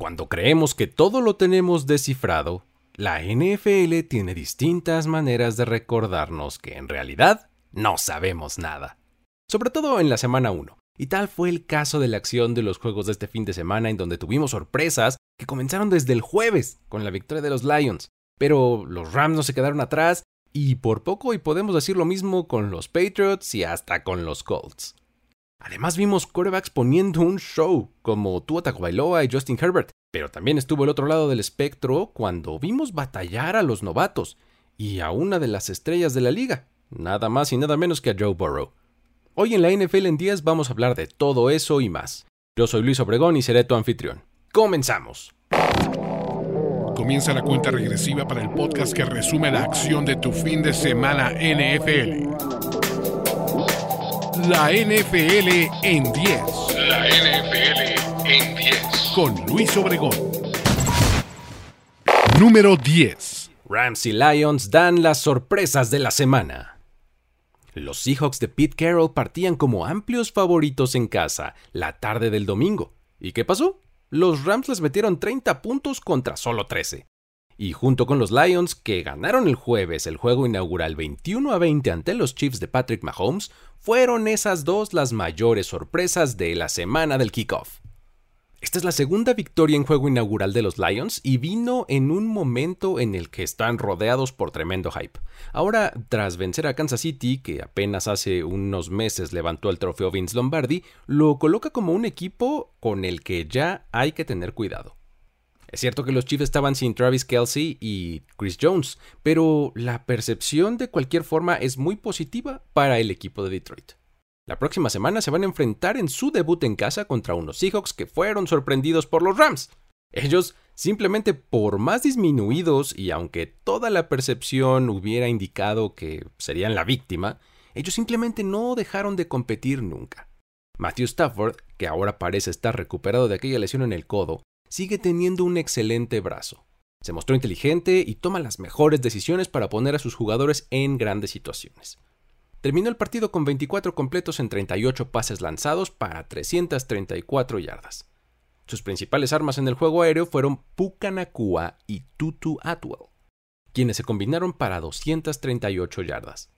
cuando creemos que todo lo tenemos descifrado, la NFL tiene distintas maneras de recordarnos que en realidad no sabemos nada. Sobre todo en la semana 1. Y tal fue el caso de la acción de los juegos de este fin de semana en donde tuvimos sorpresas que comenzaron desde el jueves con la victoria de los Lions. Pero los Rams no se quedaron atrás y por poco y podemos decir lo mismo con los Patriots y hasta con los Colts. Además vimos quarterbacks poniendo un show como Tua Tagovailoa y Justin Herbert, pero también estuvo el otro lado del espectro cuando vimos batallar a los novatos y a una de las estrellas de la liga, nada más y nada menos que a Joe Burrow. Hoy en la NFL en 10 vamos a hablar de todo eso y más. Yo soy Luis Obregón y seré tu anfitrión. Comenzamos. Comienza la cuenta regresiva para el podcast que resume la acción de tu fin de semana NFL. La NFL en 10. La NFL en 10. Con Luis Obregón. Número 10. Rams y Lions dan las sorpresas de la semana. Los Seahawks de Pete Carroll partían como amplios favoritos en casa la tarde del domingo. ¿Y qué pasó? Los Rams les metieron 30 puntos contra solo 13. Y junto con los Lions, que ganaron el jueves el juego inaugural 21 a 20 ante los Chiefs de Patrick Mahomes, fueron esas dos las mayores sorpresas de la semana del kickoff. Esta es la segunda victoria en juego inaugural de los Lions y vino en un momento en el que están rodeados por tremendo hype. Ahora, tras vencer a Kansas City, que apenas hace unos meses levantó el trofeo Vince Lombardi, lo coloca como un equipo con el que ya hay que tener cuidado. Es cierto que los Chiefs estaban sin Travis Kelsey y Chris Jones, pero la percepción de cualquier forma es muy positiva para el equipo de Detroit. La próxima semana se van a enfrentar en su debut en casa contra unos Seahawks que fueron sorprendidos por los Rams. Ellos simplemente por más disminuidos y aunque toda la percepción hubiera indicado que serían la víctima, ellos simplemente no dejaron de competir nunca. Matthew Stafford, que ahora parece estar recuperado de aquella lesión en el codo, sigue teniendo un excelente brazo. Se mostró inteligente y toma las mejores decisiones para poner a sus jugadores en grandes situaciones. Terminó el partido con 24 completos en 38 pases lanzados para 334 yardas. Sus principales armas en el juego aéreo fueron Puka Nakua y Tutu Atwell, quienes se combinaron para 238 yardas.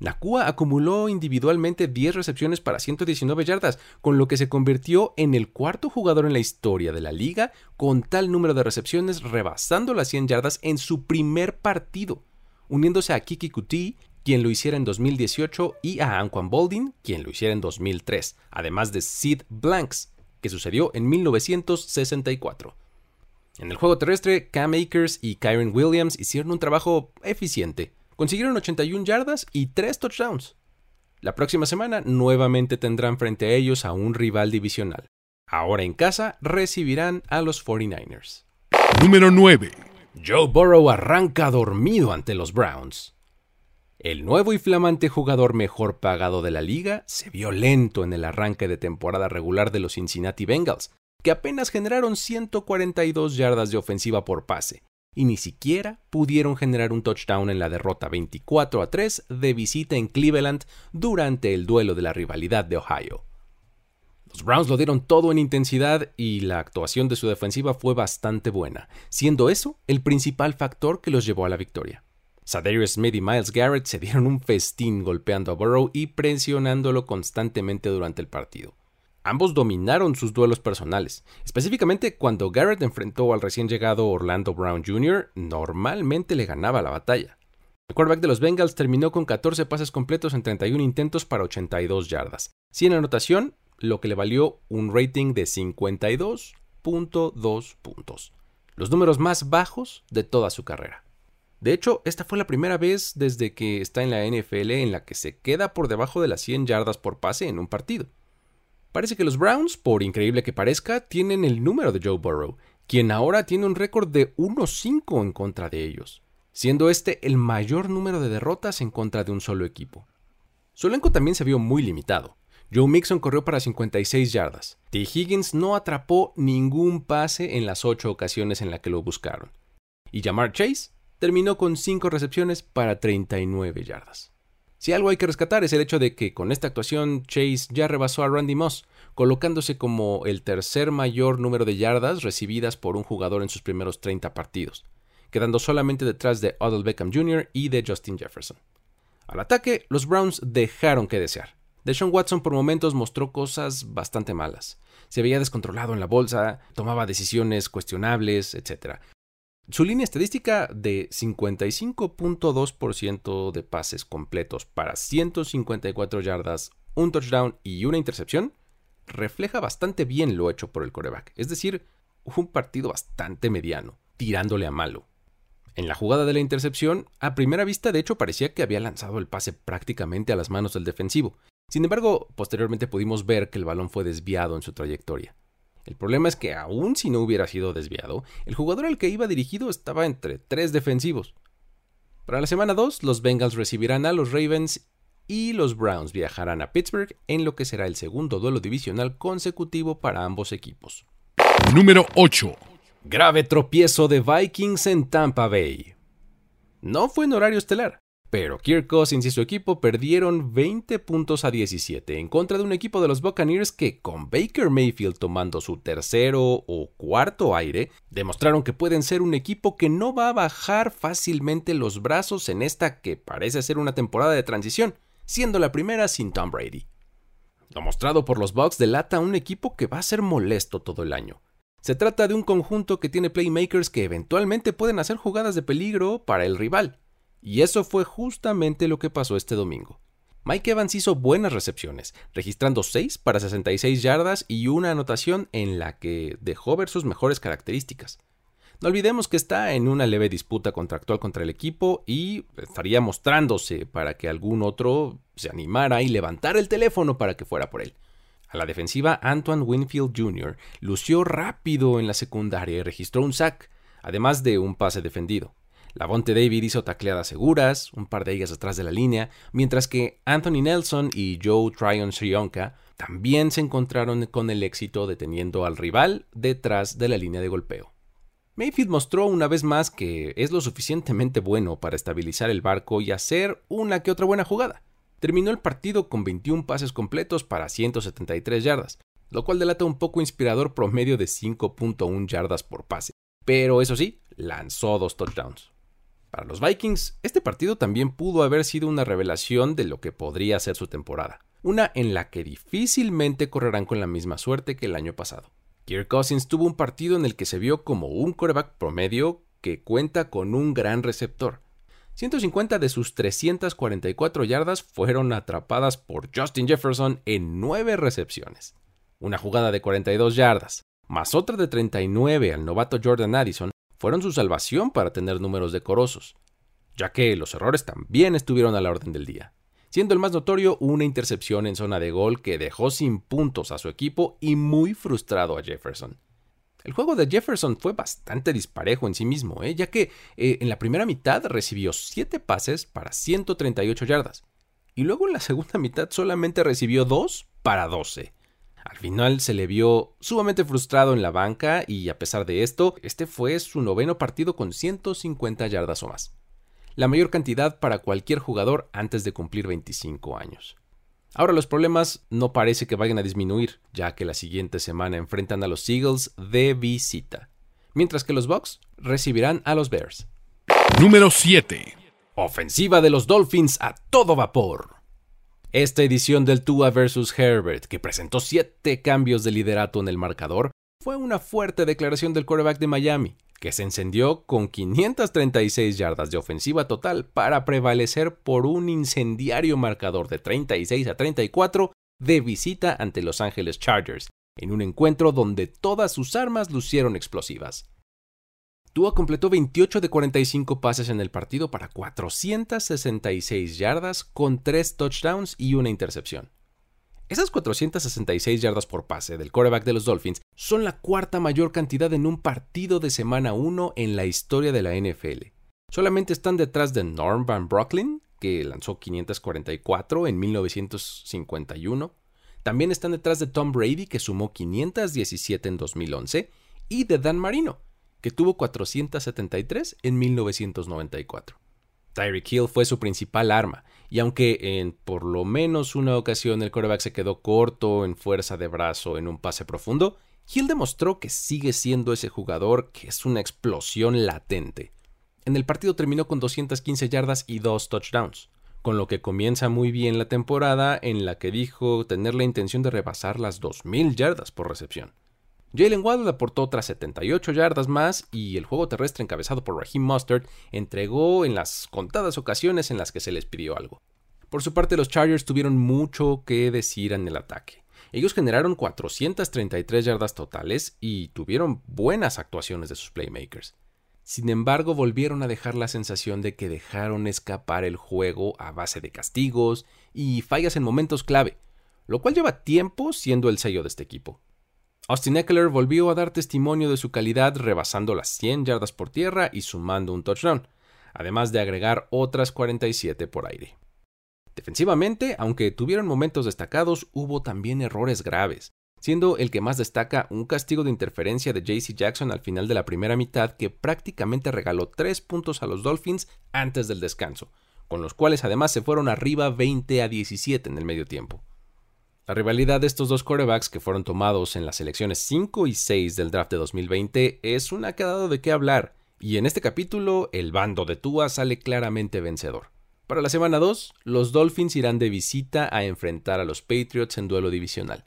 Nakua acumuló individualmente 10 recepciones para 119 yardas, con lo que se convirtió en el cuarto jugador en la historia de la liga con tal número de recepciones, rebasando las 100 yardas en su primer partido, uniéndose a Kiki Kuti quien lo hiciera en 2018, y a Anquan Boldin, quien lo hiciera en 2003, además de Sid Blanks, que sucedió en 1964. En el juego terrestre, Cam Akers y Kyron Williams hicieron un trabajo eficiente. Consiguieron 81 yardas y 3 touchdowns. La próxima semana nuevamente tendrán frente a ellos a un rival divisional. Ahora en casa recibirán a los 49ers. Número 9. Joe Burrow arranca dormido ante los Browns. El nuevo y flamante jugador mejor pagado de la liga se vio lento en el arranque de temporada regular de los Cincinnati Bengals, que apenas generaron 142 yardas de ofensiva por pase, y ni siquiera pudieron generar un touchdown en la derrota 24 a 3 de visita en Cleveland durante el duelo de la rivalidad de Ohio. Los Browns lo dieron todo en intensidad y la actuación de su defensiva fue bastante buena, siendo eso el principal factor que los llevó a la victoria. Sadarius Smith y Miles Garrett se dieron un festín golpeando a Burrow y presionándolo constantemente durante el partido. Ambos dominaron sus duelos personales, específicamente cuando Garrett enfrentó al recién llegado Orlando Brown Jr., normalmente le ganaba la batalla. El quarterback de los Bengals terminó con 14 pases completos en 31 intentos para 82 yardas, sin anotación, lo que le valió un rating de 52.2 puntos, los números más bajos de toda su carrera. De hecho, esta fue la primera vez desde que está en la NFL en la que se queda por debajo de las 100 yardas por pase en un partido. Parece que los Browns, por increíble que parezca, tienen el número de Joe Burrow, quien ahora tiene un récord de 1-5 en contra de ellos, siendo este el mayor número de derrotas en contra de un solo equipo. Su elenco también se vio muy limitado. Joe Mixon corrió para 56 yardas. T. Higgins no atrapó ningún pase en las 8 ocasiones en las que lo buscaron. Y Jamar Chase terminó con 5 recepciones para 39 yardas. Si algo hay que rescatar es el hecho de que con esta actuación Chase ya rebasó a Randy Moss, colocándose como el tercer mayor número de yardas recibidas por un jugador en sus primeros 30 partidos, quedando solamente detrás de Odell Beckham Jr. y de Justin Jefferson. Al ataque, los Browns dejaron que desear. Deshaun Watson por momentos mostró cosas bastante malas. Se veía descontrolado en la bolsa, tomaba decisiones cuestionables, etc. Su línea estadística de 55.2% de pases completos para 154 yardas, un touchdown y una intercepción refleja bastante bien lo hecho por el coreback. Es decir, un partido bastante mediano, tirándole a malo. En la jugada de la intercepción, a primera vista de hecho parecía que había lanzado el pase prácticamente a las manos del defensivo. Sin embargo, posteriormente pudimos ver que el balón fue desviado en su trayectoria. El problema es que aun si no hubiera sido desviado, el jugador al que iba dirigido estaba entre tres defensivos. Para la semana 2, los Bengals recibirán a los Ravens y los Browns viajarán a Pittsburgh en lo que será el segundo duelo divisional consecutivo para ambos equipos. Número 8. Grave tropiezo de Vikings en Tampa Bay. No fue en horario estelar, pero Kirk Cousins y su equipo perdieron 20 puntos a 17 en contra de un equipo de los Buccaneers que, con Baker Mayfield tomando su tercero o cuarto aire, demostraron que pueden ser un equipo que no va a bajar fácilmente los brazos en esta que parece ser una temporada de transición, siendo la primera sin Tom Brady. Lo mostrado por los Bucks delata un equipo que va a ser molesto todo el año. Se trata de un conjunto que tiene playmakers que eventualmente pueden hacer jugadas de peligro para el rival y eso fue justamente lo que pasó este domingo. Mike Evans hizo buenas recepciones, registrando 6 para 66 yardas y una anotación en la que dejó ver sus mejores características. No olvidemos que está en una leve disputa contractual contra el equipo y estaría mostrándose para que algún otro se animara y levantara el teléfono para que fuera por él. A la defensiva, Antoine Winfield Jr. lució rápido en la secundaria y registró un sack, además de un pase defendido. Lavonte David hizo tacleadas seguras, un par de ellas atrás de la línea, mientras que Anthony Nelson y Joe Tryon Srionka también se encontraron con el éxito deteniendo al rival detrás de la línea de golpeo. Mayfield mostró una vez más que es lo suficientemente bueno para estabilizar el barco y hacer una que otra buena jugada. Terminó el partido con 21 pases completos para 173 yardas, lo cual delata un poco inspirador promedio de 5.1 yardas por pase. Pero eso sí, lanzó dos touchdowns. Para los Vikings, este partido también pudo haber sido una revelación de lo que podría ser su temporada, una en la que difícilmente correrán con la misma suerte que el año pasado. Kirk Cousins tuvo un partido en el que se vio como un quarterback promedio que cuenta con un gran receptor. 150 de sus 344 yardas fueron atrapadas por Justin Jefferson en 9 recepciones. Una jugada de 42 yardas, más otra de 39 al novato Jordan Addison, fueron su salvación para tener números decorosos, ya que los errores también estuvieron a la orden del día, siendo el más notorio una intercepción en zona de gol que dejó sin puntos a su equipo y muy frustrado a Jefferson. El juego de Jefferson fue bastante disparejo en sí mismo, ¿eh? ya que eh, en la primera mitad recibió 7 pases para 138 yardas, y luego en la segunda mitad solamente recibió 2 para 12. Al final se le vio sumamente frustrado en la banca y a pesar de esto, este fue su noveno partido con 150 yardas o más. La mayor cantidad para cualquier jugador antes de cumplir 25 años. Ahora los problemas no parece que vayan a disminuir, ya que la siguiente semana enfrentan a los Eagles de visita, mientras que los Bucks recibirán a los Bears. Número 7. Ofensiva de los Dolphins a todo vapor. Esta edición del Tua vs. Herbert, que presentó siete cambios de liderato en el marcador, fue una fuerte declaración del quarterback de Miami, que se encendió con 536 yardas de ofensiva total para prevalecer por un incendiario marcador de 36 a 34 de visita ante Los Angeles Chargers, en un encuentro donde todas sus armas lucieron explosivas. Tua completó 28 de 45 pases en el partido para 466 yardas con 3 touchdowns y una intercepción. Esas 466 yardas por pase del quarterback de los Dolphins son la cuarta mayor cantidad en un partido de semana 1 en la historia de la NFL. Solamente están detrás de Norm Van Brocklin, que lanzó 544 en 1951. También están detrás de Tom Brady, que sumó 517 en 2011, y de Dan Marino, que tuvo 473 en 1994. Tyreek Hill fue su principal arma y aunque en por lo menos una ocasión el quarterback se quedó corto en fuerza de brazo en un pase profundo, Hill demostró que sigue siendo ese jugador que es una explosión latente. En el partido terminó con 215 yardas y dos touchdowns, con lo que comienza muy bien la temporada en la que dijo tener la intención de rebasar las 2.000 yardas por recepción. Jalen Waddle aportó otras 78 yardas más y el juego terrestre encabezado por Raheem Mustard entregó en las contadas ocasiones en las que se les pidió algo. Por su parte, los Chargers tuvieron mucho que decir en el ataque. Ellos generaron 433 yardas totales y tuvieron buenas actuaciones de sus playmakers. Sin embargo, volvieron a dejar la sensación de que dejaron escapar el juego a base de castigos y fallas en momentos clave, lo cual lleva tiempo siendo el sello de este equipo. Austin Eckler volvió a dar testimonio de su calidad rebasando las 100 yardas por tierra y sumando un touchdown, además de agregar otras 47 por aire. Defensivamente, aunque tuvieron momentos destacados, hubo también errores graves, siendo el que más destaca un castigo de interferencia de JC Jackson al final de la primera mitad que prácticamente regaló 3 puntos a los Dolphins antes del descanso, con los cuales además se fueron arriba 20 a 17 en el medio tiempo. La rivalidad de estos dos quarterbacks que fueron tomados en las elecciones 5 y 6 del draft de 2020 es una que ha dado de qué hablar, y en este capítulo el bando de Tua sale claramente vencedor. Para la semana 2, los Dolphins irán de visita a enfrentar a los Patriots en duelo divisional,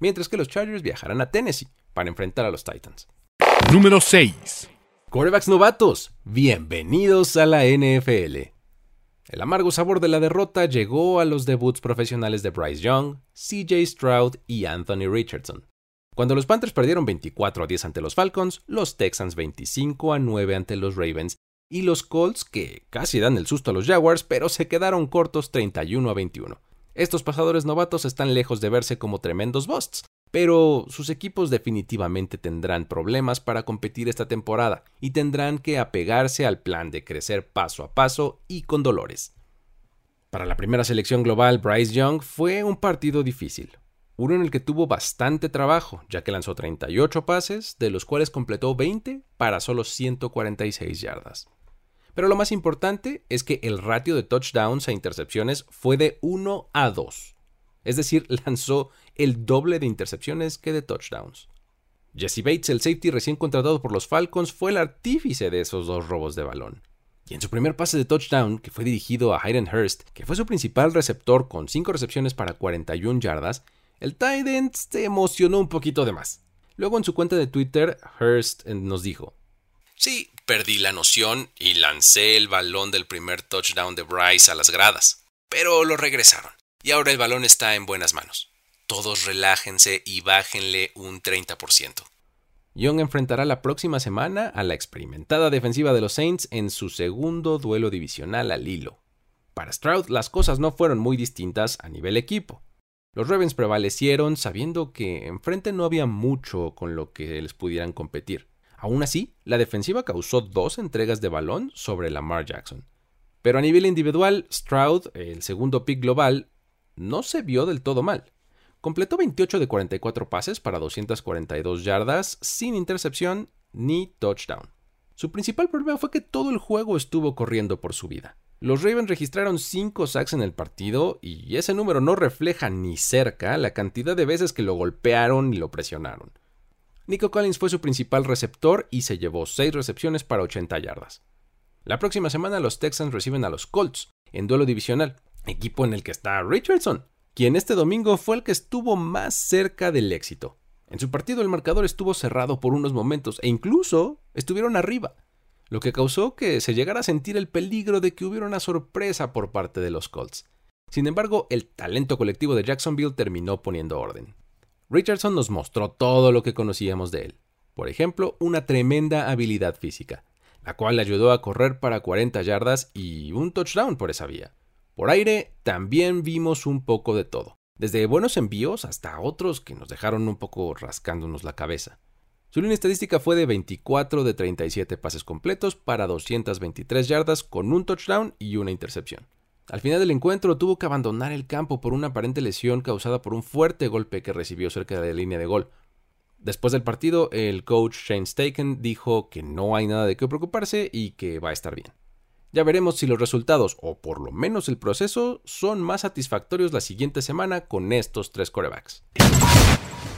mientras que los Chargers viajarán a Tennessee para enfrentar a los Titans. Número 6. Quarterbacks novatos, bienvenidos a la NFL. El amargo sabor de la derrota llegó a los debuts profesionales de Bryce Young, CJ Stroud y Anthony Richardson. Cuando los Panthers perdieron 24 a 10 ante los Falcons, los Texans 25 a 9 ante los Ravens y los Colts, que casi dan el susto a los Jaguars, pero se quedaron cortos 31 a 21. Estos pasadores novatos están lejos de verse como tremendos busts, pero sus equipos definitivamente tendrán problemas para competir esta temporada y tendrán que apegarse al plan de crecer paso a paso y con dolores. Para la primera selección global, Bryce Young fue un partido difícil, uno en el que tuvo bastante trabajo, ya que lanzó 38 pases, de los cuales completó 20 para solo 146 yardas. Pero lo más importante es que el ratio de touchdowns a intercepciones fue de 1 a 2. Es decir, lanzó el doble de intercepciones que de touchdowns. Jesse Bates, el safety recién contratado por los Falcons, fue el artífice de esos dos robos de balón. Y en su primer pase de touchdown, que fue dirigido a Hayden Hurst, que fue su principal receptor con 5 recepciones para 41 yardas, el tight end se emocionó un poquito de más. Luego en su cuenta de Twitter, Hurst eh, nos dijo, Sí, perdí la noción y lancé el balón del primer touchdown de Bryce a las gradas, pero lo regresaron y ahora el balón está en buenas manos. Todos relájense y bájenle un 30%. Young enfrentará la próxima semana a la experimentada defensiva de los Saints en su segundo duelo divisional al hilo. Para Stroud las cosas no fueron muy distintas a nivel equipo. Los Ravens prevalecieron sabiendo que enfrente no había mucho con lo que les pudieran competir. Aún así, la defensiva causó dos entregas de balón sobre Lamar Jackson. Pero a nivel individual, Stroud, el segundo pick global, no se vio del todo mal. Completó 28 de 44 pases para 242 yardas sin intercepción ni touchdown. Su principal problema fue que todo el juego estuvo corriendo por su vida. Los Ravens registraron 5 sacks en el partido y ese número no refleja ni cerca la cantidad de veces que lo golpearon y lo presionaron. Nico Collins fue su principal receptor y se llevó 6 recepciones para 80 yardas. La próxima semana los Texans reciben a los Colts en duelo divisional equipo en el que está Richardson, quien este domingo fue el que estuvo más cerca del éxito. En su partido el marcador estuvo cerrado por unos momentos e incluso estuvieron arriba, lo que causó que se llegara a sentir el peligro de que hubiera una sorpresa por parte de los Colts. Sin embargo, el talento colectivo de Jacksonville terminó poniendo orden. Richardson nos mostró todo lo que conocíamos de él. Por ejemplo, una tremenda habilidad física, la cual le ayudó a correr para 40 yardas y un touchdown por esa vía. Por aire también vimos un poco de todo, desde buenos envíos hasta otros que nos dejaron un poco rascándonos la cabeza. Su línea estadística fue de 24 de 37 pases completos para 223 yardas con un touchdown y una intercepción. Al final del encuentro tuvo que abandonar el campo por una aparente lesión causada por un fuerte golpe que recibió cerca de la línea de gol. Después del partido, el coach Shane Staken dijo que no hay nada de qué preocuparse y que va a estar bien. Ya veremos si los resultados, o por lo menos el proceso, son más satisfactorios la siguiente semana con estos tres corebacks.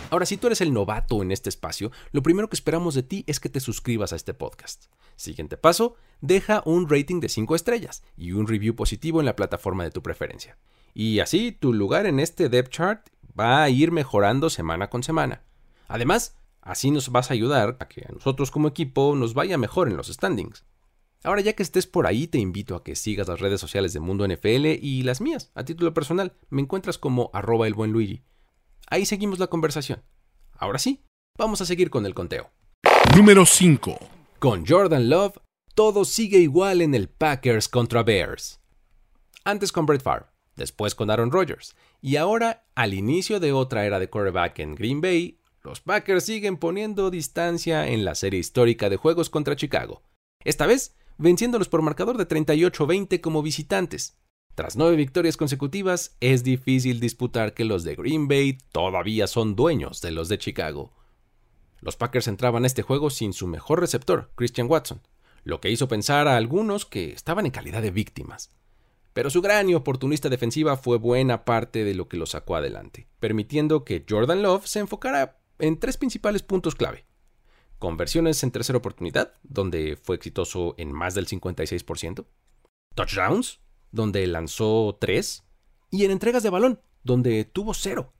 Ahora, si tú eres el novato en este espacio, lo primero que esperamos de ti es que te suscribas a este podcast. Siguiente paso, deja un rating de 5 estrellas y un review positivo en la plataforma de tu preferencia. Y así tu lugar en este depth chart va a ir mejorando semana con semana. Además, así nos vas a ayudar a que a nosotros como equipo nos vaya mejor en los standings. Ahora ya que estés por ahí, te invito a que sigas las redes sociales de Mundo NFL y las mías, a título personal. Me encuentras como arroba el buen Luigi. Ahí seguimos la conversación. Ahora sí, vamos a seguir con el conteo. Número 5. Con Jordan Love, todo sigue igual en el Packers contra Bears. Antes con Brett Favre, después con Aaron Rodgers, y ahora, al inicio de otra era de quarterback en Green Bay, los Packers siguen poniendo distancia en la serie histórica de juegos contra Chicago. Esta vez venciéndolos por marcador de 38-20 como visitantes. Tras nueve victorias consecutivas, es difícil disputar que los de Green Bay todavía son dueños de los de Chicago. Los Packers entraban a este juego sin su mejor receptor, Christian Watson, lo que hizo pensar a algunos que estaban en calidad de víctimas. Pero su gran y oportunista defensiva fue buena parte de lo que lo sacó adelante, permitiendo que Jordan Love se enfocara en tres principales puntos clave conversiones en tercera oportunidad, donde fue exitoso en más del 56%, touchdowns, donde lanzó 3, y en entregas de balón, donde tuvo 0.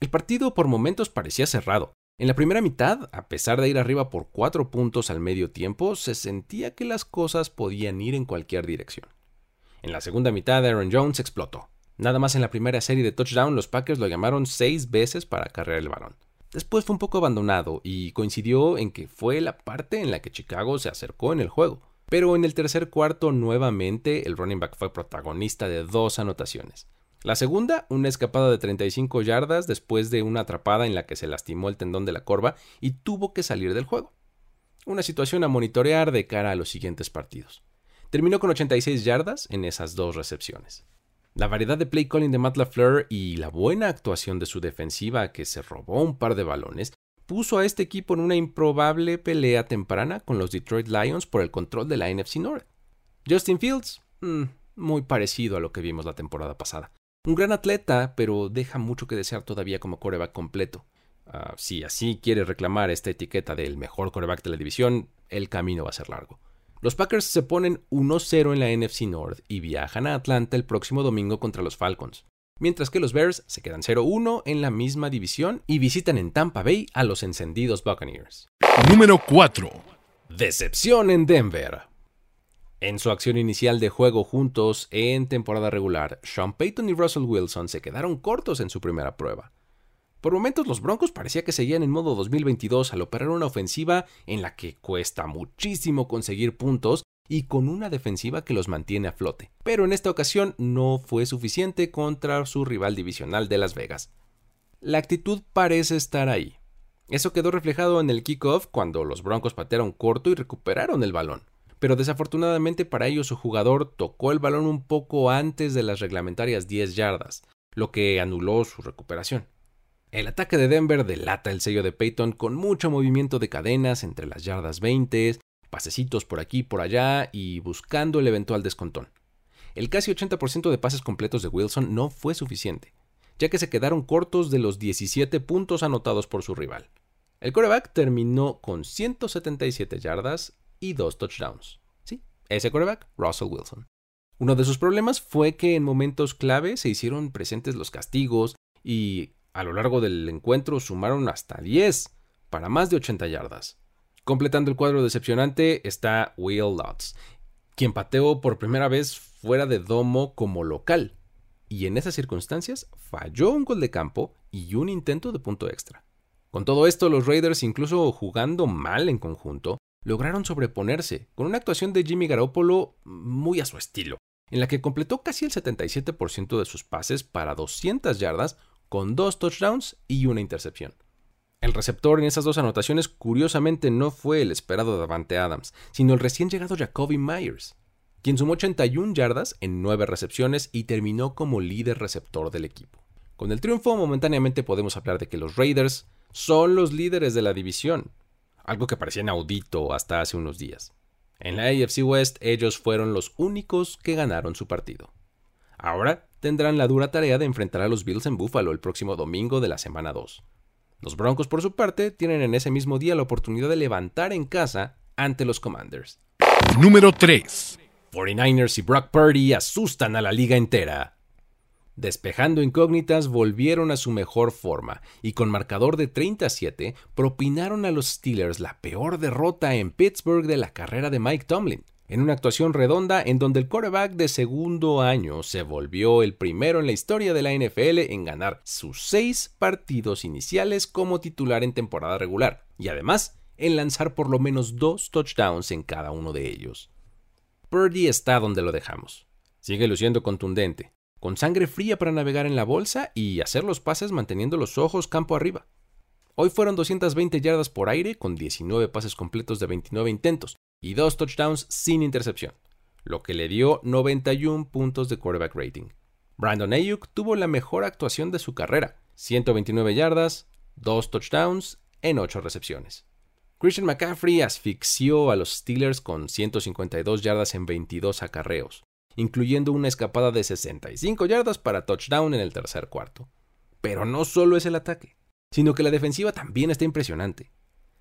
El partido por momentos parecía cerrado. En la primera mitad, a pesar de ir arriba por 4 puntos al medio tiempo, se sentía que las cosas podían ir en cualquier dirección. En la segunda mitad, Aaron Jones explotó. Nada más en la primera serie de touchdown, los Packers lo llamaron 6 veces para cargar el balón. Después fue un poco abandonado y coincidió en que fue la parte en la que Chicago se acercó en el juego. Pero en el tercer cuarto nuevamente el running back fue protagonista de dos anotaciones. La segunda, una escapada de 35 yardas después de una atrapada en la que se lastimó el tendón de la corva y tuvo que salir del juego. Una situación a monitorear de cara a los siguientes partidos. Terminó con 86 yardas en esas dos recepciones. La variedad de play calling de Matt LaFleur y la buena actuación de su defensiva, que se robó un par de balones, puso a este equipo en una improbable pelea temprana con los Detroit Lions por el control de la NFC North. Justin Fields, mm, muy parecido a lo que vimos la temporada pasada. Un gran atleta, pero deja mucho que desear todavía como coreback completo. Ah, si así quiere reclamar esta etiqueta del mejor coreback de la división, el camino va a ser largo. Los Packers se ponen 1-0 en la NFC North y viajan a Atlanta el próximo domingo contra los Falcons, mientras que los Bears se quedan 0-1 en la misma división y visitan en Tampa Bay a los encendidos Buccaneers. Número 4. Decepción en Denver. En su acción inicial de juego juntos en temporada regular, Sean Payton y Russell Wilson se quedaron cortos en su primera prueba. Por momentos los Broncos parecía que seguían en modo 2022 al operar una ofensiva en la que cuesta muchísimo conseguir puntos y con una defensiva que los mantiene a flote. Pero en esta ocasión no fue suficiente contra su rival divisional de Las Vegas. La actitud parece estar ahí. Eso quedó reflejado en el kickoff cuando los Broncos patearon corto y recuperaron el balón. Pero desafortunadamente para ellos su jugador tocó el balón un poco antes de las reglamentarias 10 yardas, lo que anuló su recuperación. El ataque de Denver delata el sello de Peyton con mucho movimiento de cadenas entre las yardas 20, pasecitos por aquí y por allá y buscando el eventual descontón. El casi 80% de pases completos de Wilson no fue suficiente, ya que se quedaron cortos de los 17 puntos anotados por su rival. El coreback terminó con 177 yardas y dos touchdowns. Sí, ese coreback, Russell Wilson. Uno de sus problemas fue que en momentos clave se hicieron presentes los castigos y a lo largo del encuentro sumaron hasta 10 para más de 80 yardas. Completando el cuadro decepcionante está Will Lutz, quien pateó por primera vez fuera de domo como local, y en esas circunstancias falló un gol de campo y un intento de punto extra. Con todo esto, los Raiders, incluso jugando mal en conjunto, lograron sobreponerse con una actuación de Jimmy Garoppolo muy a su estilo, en la que completó casi el 77% de sus pases para 200 yardas con dos touchdowns y una intercepción. El receptor en esas dos anotaciones curiosamente no fue el esperado Davante Adams, sino el recién llegado Jacoby Myers, quien sumó 81 yardas en 9 recepciones y terminó como líder receptor del equipo. Con el triunfo momentáneamente podemos hablar de que los Raiders son los líderes de la división, algo que parecía inaudito hasta hace unos días. En la AFC West ellos fueron los únicos que ganaron su partido. Ahora tendrán la dura tarea de enfrentar a los Bills en Buffalo el próximo domingo de la semana 2. Los Broncos, por su parte, tienen en ese mismo día la oportunidad de levantar en casa ante los Commanders. Número 3. 49ers y Brock Purdy asustan a la liga entera. Despejando incógnitas, volvieron a su mejor forma y con marcador de 37 propinaron a los Steelers la peor derrota en Pittsburgh de la carrera de Mike Tomlin, en una actuación redonda en donde el quarterback de segundo año se volvió el primero en la historia de la NFL en ganar sus seis partidos iniciales como titular en temporada regular y además en lanzar por lo menos dos touchdowns en cada uno de ellos. Purdy está donde lo dejamos. Sigue luciendo contundente, con sangre fría para navegar en la bolsa y hacer los pases manteniendo los ojos campo arriba. Hoy fueron 220 yardas por aire con 19 pases completos de 29 intentos y dos touchdowns sin intercepción, lo que le dio 91 puntos de quarterback rating. Brandon Ayuk tuvo la mejor actuación de su carrera, 129 yardas, dos touchdowns en 8 recepciones. Christian McCaffrey asfixió a los Steelers con 152 yardas en 22 acarreos, incluyendo una escapada de 65 yardas para touchdown en el tercer cuarto. Pero no solo es el ataque, sino que la defensiva también está impresionante.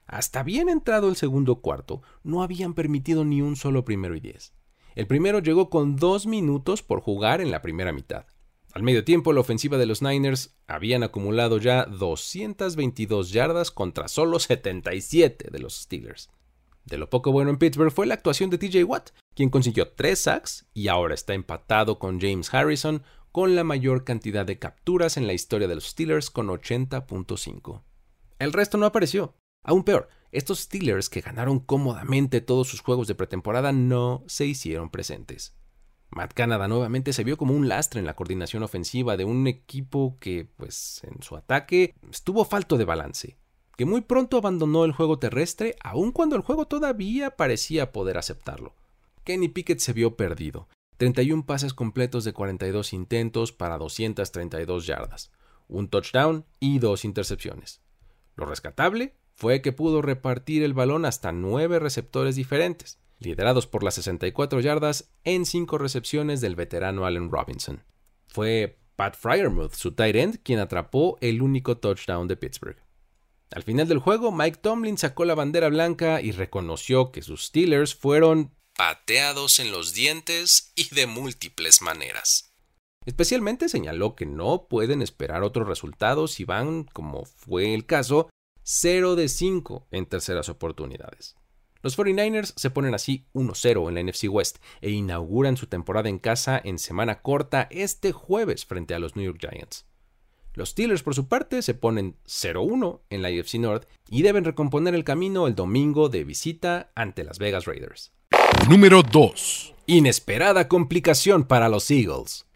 Hasta bien entrado el segundo cuarto, no habían permitido ni un solo primero y diez. El primero llegó con dos minutos por jugar en la primera mitad. Al medio tiempo, la ofensiva de los Niners habían acumulado ya 222 yardas contra solo 77 de los Steelers. De lo poco bueno en Pittsburgh fue la actuación de TJ Watt, quien consiguió 3 sacks y ahora está empatado con James Harrison con la mayor cantidad de capturas en la historia de los Steelers con 80.5. El resto no apareció. Aún peor, estos Steelers que ganaron cómodamente todos sus juegos de pretemporada no se hicieron presentes. Matt Canada nuevamente se vio como un lastre en la coordinación ofensiva de un equipo que, pues, en su ataque estuvo falto de balance que muy pronto abandonó el juego terrestre, aun cuando el juego todavía parecía poder aceptarlo. Kenny Pickett se vio perdido. 31 pases completos de 42 intentos para 232 yardas, un touchdown y dos intercepciones. Lo rescatable fue que pudo repartir el balón hasta nueve receptores diferentes, liderados por las 64 yardas en cinco recepciones del veterano Allen Robinson. Fue Pat Fryermuth, su tight end, quien atrapó el único touchdown de Pittsburgh. Al final del juego, Mike Tomlin sacó la bandera blanca y reconoció que sus Steelers fueron pateados en los dientes y de múltiples maneras. Especialmente señaló que no pueden esperar otros resultados si van, como fue el caso, 0 de 5 en terceras oportunidades. Los 49ers se ponen así 1-0 en la NFC West e inauguran su temporada en casa en semana corta este jueves frente a los New York Giants. Los Steelers, por su parte, se ponen 0-1 en la AFC North y deben recomponer el camino el domingo de visita ante las Vegas Raiders. Número 2. Inesperada complicación para los Eagles.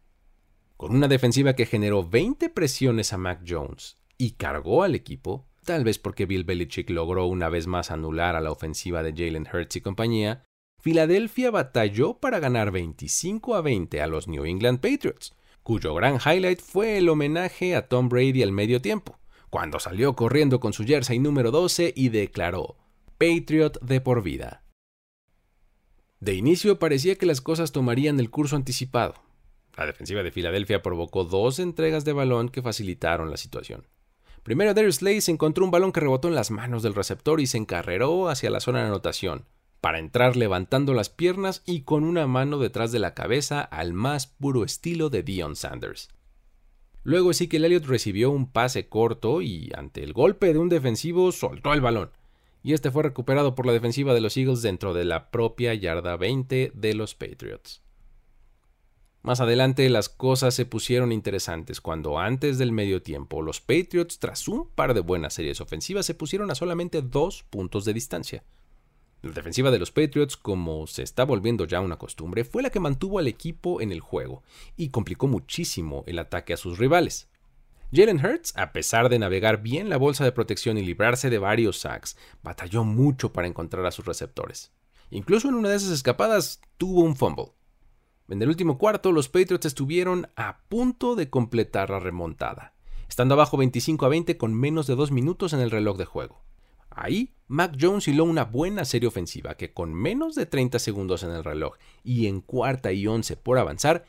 Con una defensiva que generó 20 presiones a Mac Jones y cargó al equipo, tal vez porque Bill Belichick logró una vez más anular a la ofensiva de Jalen Hurts y compañía, Filadelfia batalló para ganar 25 a 20 a los New England Patriots, cuyo gran highlight fue el homenaje a Tom Brady al medio tiempo, cuando salió corriendo con su jersey número 12 y declaró Patriot de por vida. De inicio parecía que las cosas tomarían el curso anticipado. La defensiva de Filadelfia provocó dos entregas de balón que facilitaron la situación. Primero Darius Slay encontró un balón que rebotó en las manos del receptor y se encarreró hacia la zona de anotación, para entrar levantando las piernas y con una mano detrás de la cabeza al más puro estilo de Dion Sanders. Luego Ezekiel Elliott recibió un pase corto y ante el golpe de un defensivo soltó el balón, y este fue recuperado por la defensiva de los Eagles dentro de la propia yarda 20 de los Patriots. Más adelante las cosas se pusieron interesantes cuando antes del medio tiempo los Patriots tras un par de buenas series ofensivas se pusieron a solamente dos puntos de distancia. La defensiva de los Patriots, como se está volviendo ya una costumbre, fue la que mantuvo al equipo en el juego y complicó muchísimo el ataque a sus rivales. Jalen Hurts, a pesar de navegar bien la bolsa de protección y librarse de varios sacks, batalló mucho para encontrar a sus receptores. Incluso en una de esas escapadas tuvo un fumble. En el último cuarto, los Patriots estuvieron a punto de completar la remontada, estando abajo 25 a 20 con menos de dos minutos en el reloj de juego. Ahí, Mac Jones hiló una buena serie ofensiva que con menos de 30 segundos en el reloj y en cuarta y once por avanzar,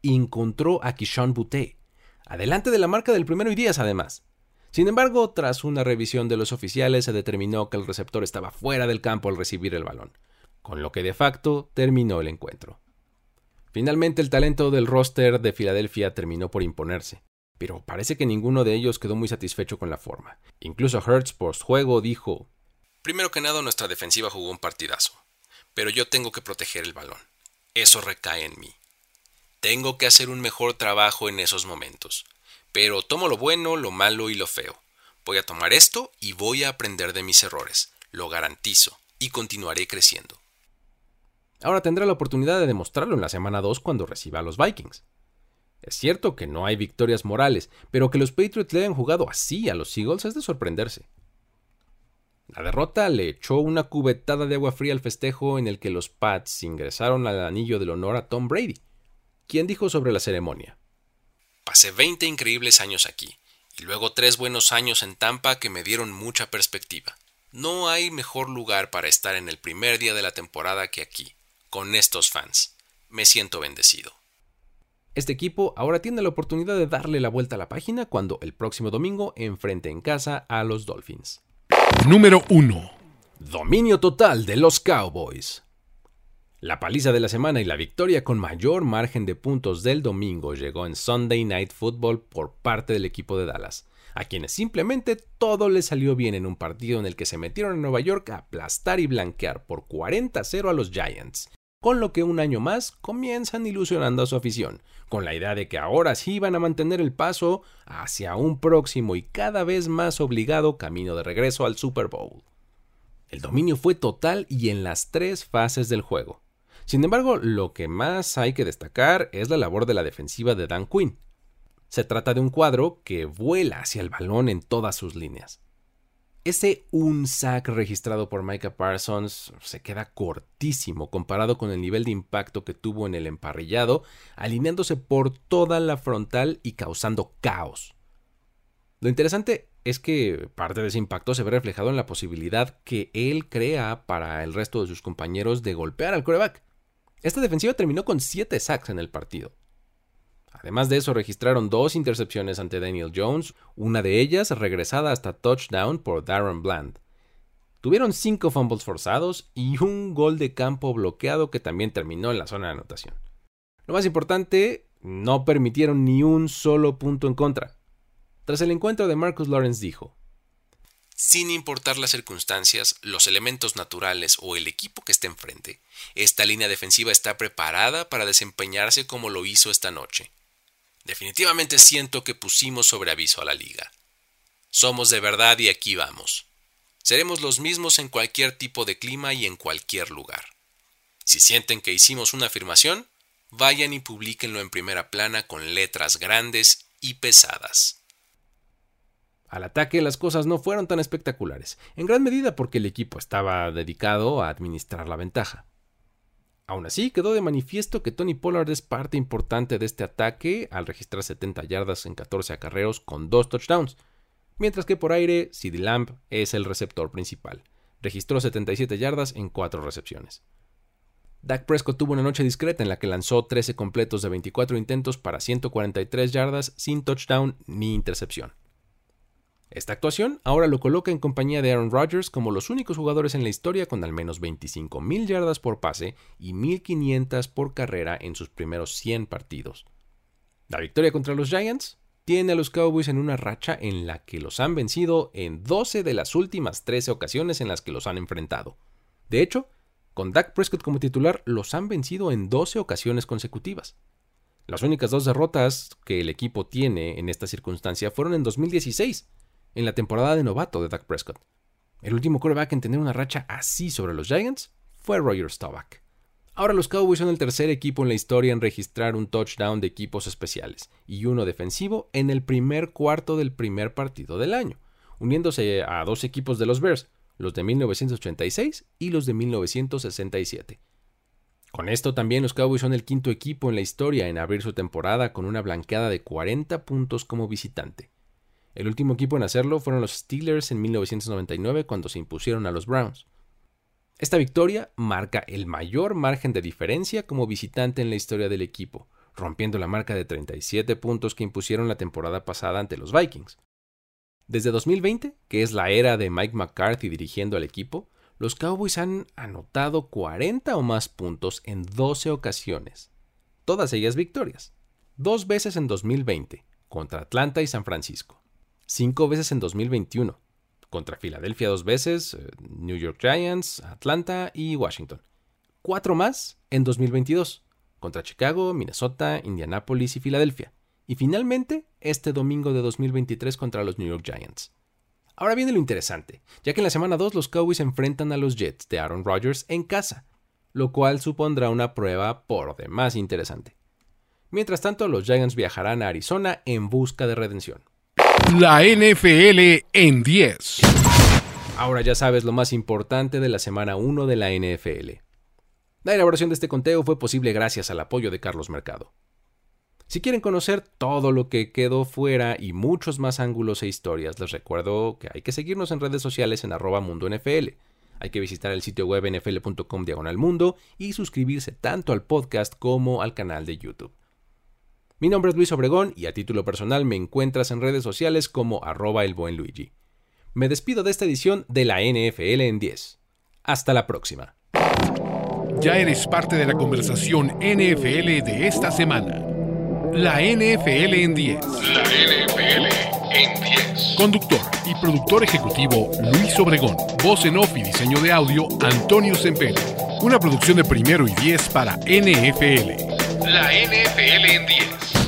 encontró a Kishon Butte, adelante de la marca del primero y 10 además. Sin embargo, tras una revisión de los oficiales se determinó que el receptor estaba fuera del campo al recibir el balón, con lo que de facto terminó el encuentro. Finalmente el talento del roster de Filadelfia terminó por imponerse, pero parece que ninguno de ellos quedó muy satisfecho con la forma. Incluso Hertz post juego dijo: Primero que nada, nuestra defensiva jugó un partidazo, pero yo tengo que proteger el balón. Eso recae en mí. Tengo que hacer un mejor trabajo en esos momentos. Pero tomo lo bueno, lo malo y lo feo. Voy a tomar esto y voy a aprender de mis errores. Lo garantizo. Y continuaré creciendo. Ahora tendrá la oportunidad de demostrarlo en la semana 2 cuando reciba a los Vikings. Es cierto que no hay victorias morales, pero que los Patriots le hayan jugado así a los Eagles es de sorprenderse. La derrota le echó una cubetada de agua fría al festejo en el que los Pats ingresaron al anillo del honor a Tom Brady, quien dijo sobre la ceremonia. Pasé 20 increíbles años aquí, y luego tres buenos años en Tampa que me dieron mucha perspectiva. No hay mejor lugar para estar en el primer día de la temporada que aquí, con estos fans. Me siento bendecido. Este equipo ahora tiene la oportunidad de darle la vuelta a la página cuando el próximo domingo enfrente en casa a los Dolphins. Número 1. Dominio total de los Cowboys. La paliza de la semana y la victoria con mayor margen de puntos del domingo llegó en Sunday Night Football por parte del equipo de Dallas, a quienes simplemente todo les salió bien en un partido en el que se metieron a Nueva York a aplastar y blanquear por 40-0 a los Giants, con lo que un año más comienzan ilusionando a su afición, con la idea de que ahora sí van a mantener el paso hacia un próximo y cada vez más obligado camino de regreso al Super Bowl. El dominio fue total y en las tres fases del juego. Sin embargo, lo que más hay que destacar es la labor de la defensiva de Dan Quinn. Se trata de un cuadro que vuela hacia el balón en todas sus líneas. Ese un sack registrado por Micah Parsons se queda cortísimo comparado con el nivel de impacto que tuvo en el emparrillado, alineándose por toda la frontal y causando caos. Lo interesante es que parte de ese impacto se ve reflejado en la posibilidad que él crea para el resto de sus compañeros de golpear al coreback. Esta defensiva terminó con 7 sacks en el partido. Además de eso, registraron dos intercepciones ante Daniel Jones, una de ellas regresada hasta touchdown por Darren Bland. Tuvieron cinco fumbles forzados y un gol de campo bloqueado que también terminó en la zona de anotación. Lo más importante, no permitieron ni un solo punto en contra. Tras el encuentro de Marcus Lawrence dijo, sin importar las circunstancias, los elementos naturales o el equipo que esté enfrente, esta línea defensiva está preparada para desempeñarse como lo hizo esta noche. Definitivamente siento que pusimos sobre aviso a la liga. Somos de verdad y aquí vamos. Seremos los mismos en cualquier tipo de clima y en cualquier lugar. Si sienten que hicimos una afirmación, vayan y publíquenlo en primera plana con letras grandes y pesadas. Al ataque las cosas no fueron tan espectaculares, en gran medida porque el equipo estaba dedicado a administrar la ventaja. Aún así, quedó de manifiesto que Tony Pollard es parte importante de este ataque al registrar 70 yardas en 14 acarreos con dos touchdowns, mientras que por aire, CeeDee Lamb es el receptor principal. Registró 77 yardas en 4 recepciones. Dak Prescott tuvo una noche discreta en la que lanzó 13 completos de 24 intentos para 143 yardas sin touchdown ni intercepción. Esta actuación ahora lo coloca en compañía de Aaron Rodgers como los únicos jugadores en la historia con al menos 25.000 yardas por pase y 1.500 por carrera en sus primeros 100 partidos. La victoria contra los Giants tiene a los Cowboys en una racha en la que los han vencido en 12 de las últimas 13 ocasiones en las que los han enfrentado. De hecho, con Dak Prescott como titular, los han vencido en 12 ocasiones consecutivas. Las únicas dos derrotas que el equipo tiene en esta circunstancia fueron en 2016, en la temporada de novato de Dak Prescott. El último quarterback en tener una racha así sobre los Giants fue Roger Staubach. Ahora los Cowboys son el tercer equipo en la historia en registrar un touchdown de equipos especiales y uno defensivo en el primer cuarto del primer partido del año, uniéndose a dos equipos de los Bears, los de 1986 y los de 1967. Con esto también los Cowboys son el quinto equipo en la historia en abrir su temporada con una blanqueada de 40 puntos como visitante. El último equipo en hacerlo fueron los Steelers en 1999 cuando se impusieron a los Browns. Esta victoria marca el mayor margen de diferencia como visitante en la historia del equipo, rompiendo la marca de 37 puntos que impusieron la temporada pasada ante los Vikings. Desde 2020, que es la era de Mike McCarthy dirigiendo al equipo, los Cowboys han anotado 40 o más puntos en 12 ocasiones, todas ellas victorias, dos veces en 2020, contra Atlanta y San Francisco, cinco veces en 2021, contra Filadelfia dos veces, eh, New York Giants, Atlanta y Washington, cuatro más en 2022, contra Chicago, Minnesota, Indianapolis y Filadelfia, y finalmente este domingo de 2023 contra los New York Giants. Ahora viene lo interesante, ya que en la semana 2 los Cowboys enfrentan a los Jets de Aaron Rodgers en casa, lo cual supondrá una prueba por demás interesante. Mientras tanto, los Giants viajarán a Arizona en busca de redención. La NFL en 10. Ahora ya sabes lo más importante de la semana 1 de la NFL. La elaboración de este conteo fue posible gracias al apoyo de Carlos Mercado. Si quieren conocer todo lo que quedó fuera y muchos más ángulos e historias, les recuerdo que hay que seguirnos en redes sociales en arroba mundo NFL. Hay que visitar el sitio web nfl.com diagonal mundo y suscribirse tanto al podcast como al canal de YouTube. Mi nombre es Luis Obregón y a título personal me encuentras en redes sociales como arroba el buen Luigi. Me despido de esta edición de la NFL en 10. Hasta la próxima. Ya eres parte de la conversación NFL de esta semana. La NFL en 10. La NFL en 10. Conductor y productor ejecutivo Luis Obregón. Voz en off y diseño de audio Antonio Sempere. Una producción de primero y 10 para NFL. La NFL en 10.